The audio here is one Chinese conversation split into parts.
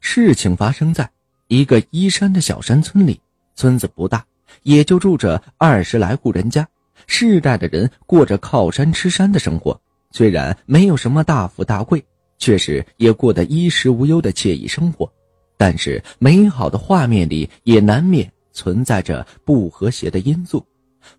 事情发生在一个依山的小山村里，村子不大，也就住着二十来户人家，世代的人过着靠山吃山的生活。虽然没有什么大富大贵，却是也过得衣食无忧的惬意生活。但是美好的画面里也难免存在着不和谐的因素。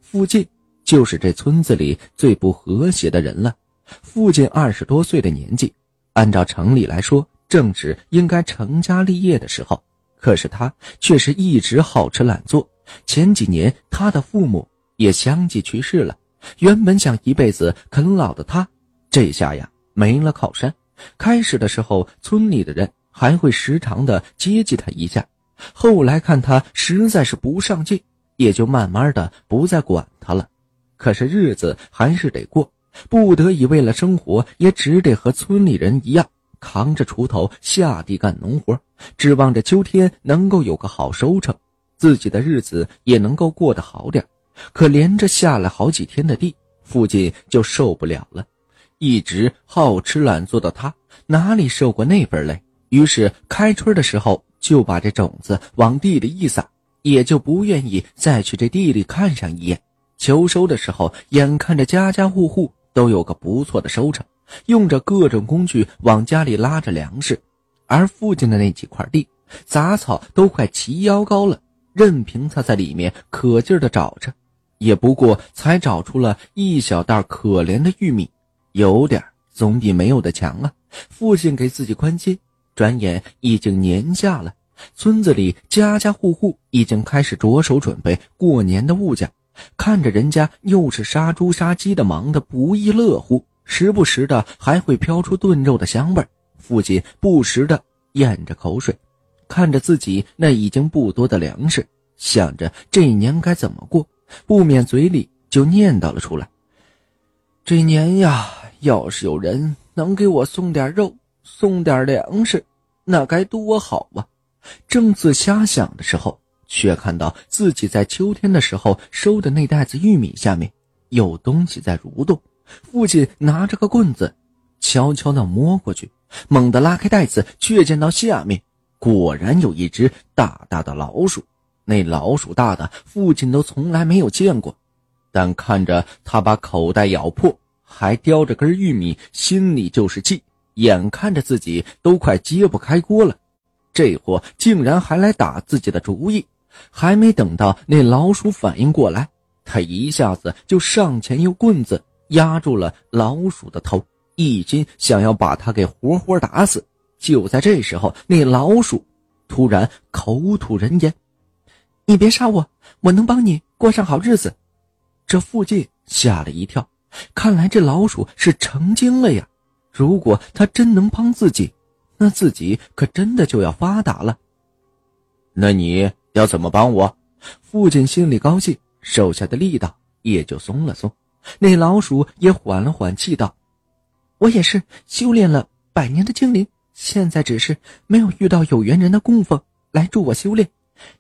附近就是这村子里最不和谐的人了。父亲二十多岁的年纪，按照常理来说，正值应该成家立业的时候。可是他却是一直好吃懒做。前几年他的父母也相继去世了，原本想一辈子啃老的他。这下呀，没了靠山。开始的时候，村里的人还会时常的接济他一下。后来看他实在是不上进，也就慢慢的不再管他了。可是日子还是得过，不得已为了生活，也只得和村里人一样，扛着锄头下地干农活，指望着秋天能够有个好收成，自己的日子也能够过得好点。可连着下了好几天的地，父亲就受不了了。一直好吃懒做的他，哪里受过那份累？于是开春的时候就把这种子往地里一撒，也就不愿意再去这地里看上一眼。秋收的时候，眼看着家家户户都有个不错的收成，用着各种工具往家里拉着粮食，而附近的那几块地杂草都快齐腰高了，任凭他在里面可劲儿的找着，也不过才找出了一小袋可怜的玉米。有点总比没有的强啊！父亲给自己宽心。转眼已经年下了，村子里家家户户已经开始着手准备过年的物件。看着人家又是杀猪杀鸡的，忙得不亦乐乎，时不时的还会飘出炖肉的香味父亲不时的咽着口水，看着自己那已经不多的粮食，想着这一年该怎么过，不免嘴里就念叨了出来：“这年呀。”要是有人能给我送点肉，送点粮食，那该多好啊！正自瞎想的时候，却看到自己在秋天的时候收的那袋子玉米下面有东西在蠕动。父亲拿着个棍子，悄悄地摸过去，猛地拉开袋子，却见到下面果然有一只大大的老鼠。那老鼠大的父亲都从来没有见过，但看着他把口袋咬破。还叼着根玉米，心里就是气，眼看着自己都快揭不开锅了，这货竟然还来打自己的主意。还没等到那老鼠反应过来，他一下子就上前用棍子压住了老鼠的头，一心想要把它给活活打死。就在这时候，那老鼠突然口吐人言：“你别杀我，我能帮你过上好日子。”这附近吓了一跳。看来这老鼠是成精了呀！如果他真能帮自己，那自己可真的就要发达了。那你要怎么帮我？父亲心里高兴，手下的力道也就松了松。那老鼠也缓了缓气，道：“我也是修炼了百年的精灵，现在只是没有遇到有缘人的供奉来助我修炼。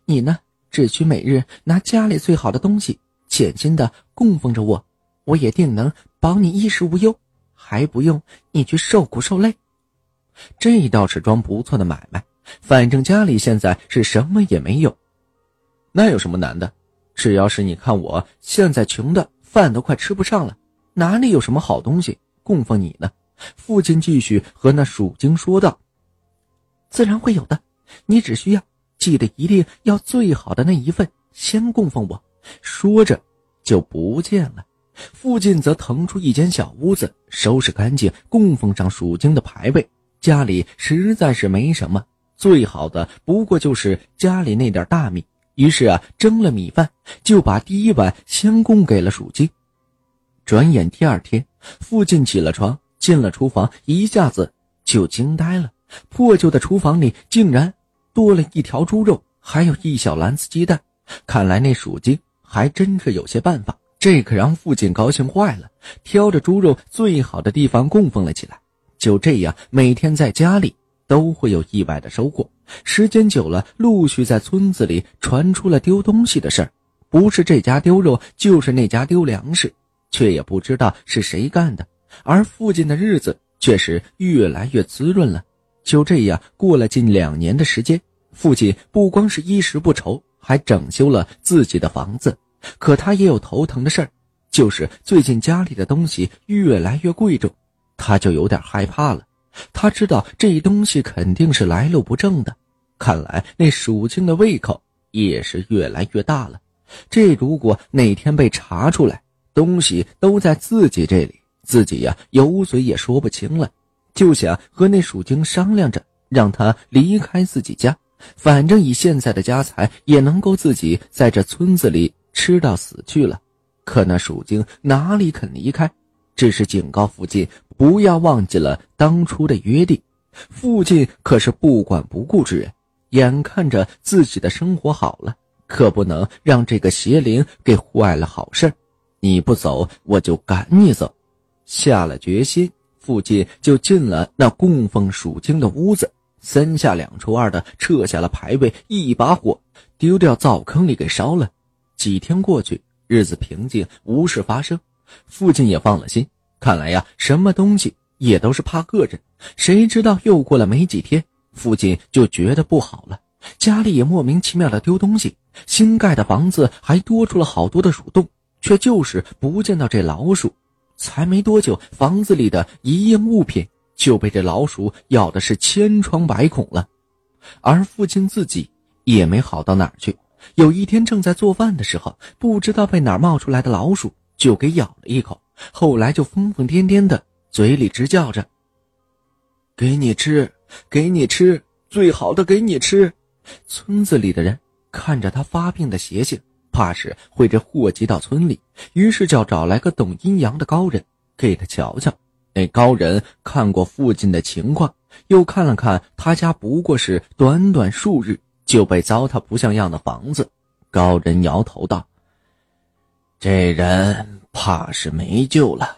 你呢，只需每日拿家里最好的东西，潜心的供奉着我。”我也定能保你衣食无忧，还不用你去受苦受累。这倒是桩不错的买卖。反正家里现在是什么也没有，那有什么难的？只要是你看我现在穷的饭都快吃不上了，哪里有什么好东西供奉你呢？父亲继续和那鼠精说道：“自然会有的，你只需要记得一定要最好的那一份先供奉我。”说着就不见了。父亲则腾出一间小屋子，收拾干净，供奉上鼠精的牌位。家里实在是没什么，最好的不过就是家里那点大米。于是啊，蒸了米饭，就把第一碗先供给了鼠精。转眼第二天，父亲起了床，进了厨房，一下子就惊呆了。破旧的厨房里竟然多了一条猪肉，还有一小篮子鸡蛋。看来那鼠精还真是有些办法。这可让父亲高兴坏了，挑着猪肉最好的地方供奉了起来。就这样，每天在家里都会有意外的收获。时间久了，陆续在村子里传出了丢东西的事儿，不是这家丢肉，就是那家丢粮食，却也不知道是谁干的。而附近的日子却是越来越滋润了。就这样过了近两年的时间，父亲不光是衣食不愁，还整修了自己的房子。可他也有头疼的事儿，就是最近家里的东西越来越贵重，他就有点害怕了。他知道这东西肯定是来路不正的，看来那鼠精的胃口也是越来越大了。这如果哪天被查出来，东西都在自己这里，自己呀有嘴也说不清了。就想和那鼠精商量着，让他离开自己家，反正以现在的家财，也能够自己在这村子里吃到死去了。可那鼠精哪里肯离开，只是警告父亲不要忘记了当初的约定。父亲可是不管不顾之人，眼看着自己的生活好了，可不能让这个邪灵给坏了好事你不走，我就赶你走。下了决心。父亲就进了那供奉鼠精的屋子，三下两除二的撤下了牌位，一把火丢掉灶坑里给烧了。几天过去，日子平静，无事发生，父亲也放了心。看来呀，什么东西也都是怕个人。谁知道又过了没几天，父亲就觉得不好了，家里也莫名其妙的丢东西，新盖的房子还多出了好多的鼠洞，却就是不见到这老鼠。才没多久，房子里的一应物品就被这老鼠咬的是千疮百孔了，而父亲自己也没好到哪儿去。有一天正在做饭的时候，不知道被哪儿冒出来的老鼠就给咬了一口，后来就疯疯癫癫的，嘴里直叫着：“给你吃，给你吃，最好的给你吃。”村子里的人看着他发病的邪性。怕是会这祸及到村里，于是就找来个懂阴阳的高人给他瞧瞧。那高人看过父亲的情况，又看了看他家不过是短短数日就被糟蹋不像样的房子，高人摇头道：“这人怕是没救了，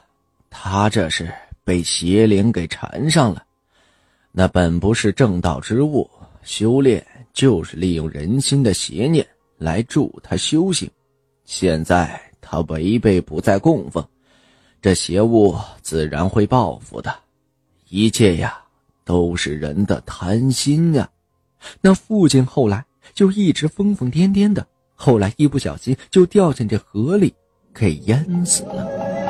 他这是被邪灵给缠上了。那本不是正道之物，修炼就是利用人心的邪念。”来助他修行，现在他违背不再供奉，这邪物自然会报复的。一切呀，都是人的贪心呀。那父亲后来就一直疯疯癫癫的，后来一不小心就掉进这河里，给淹死了。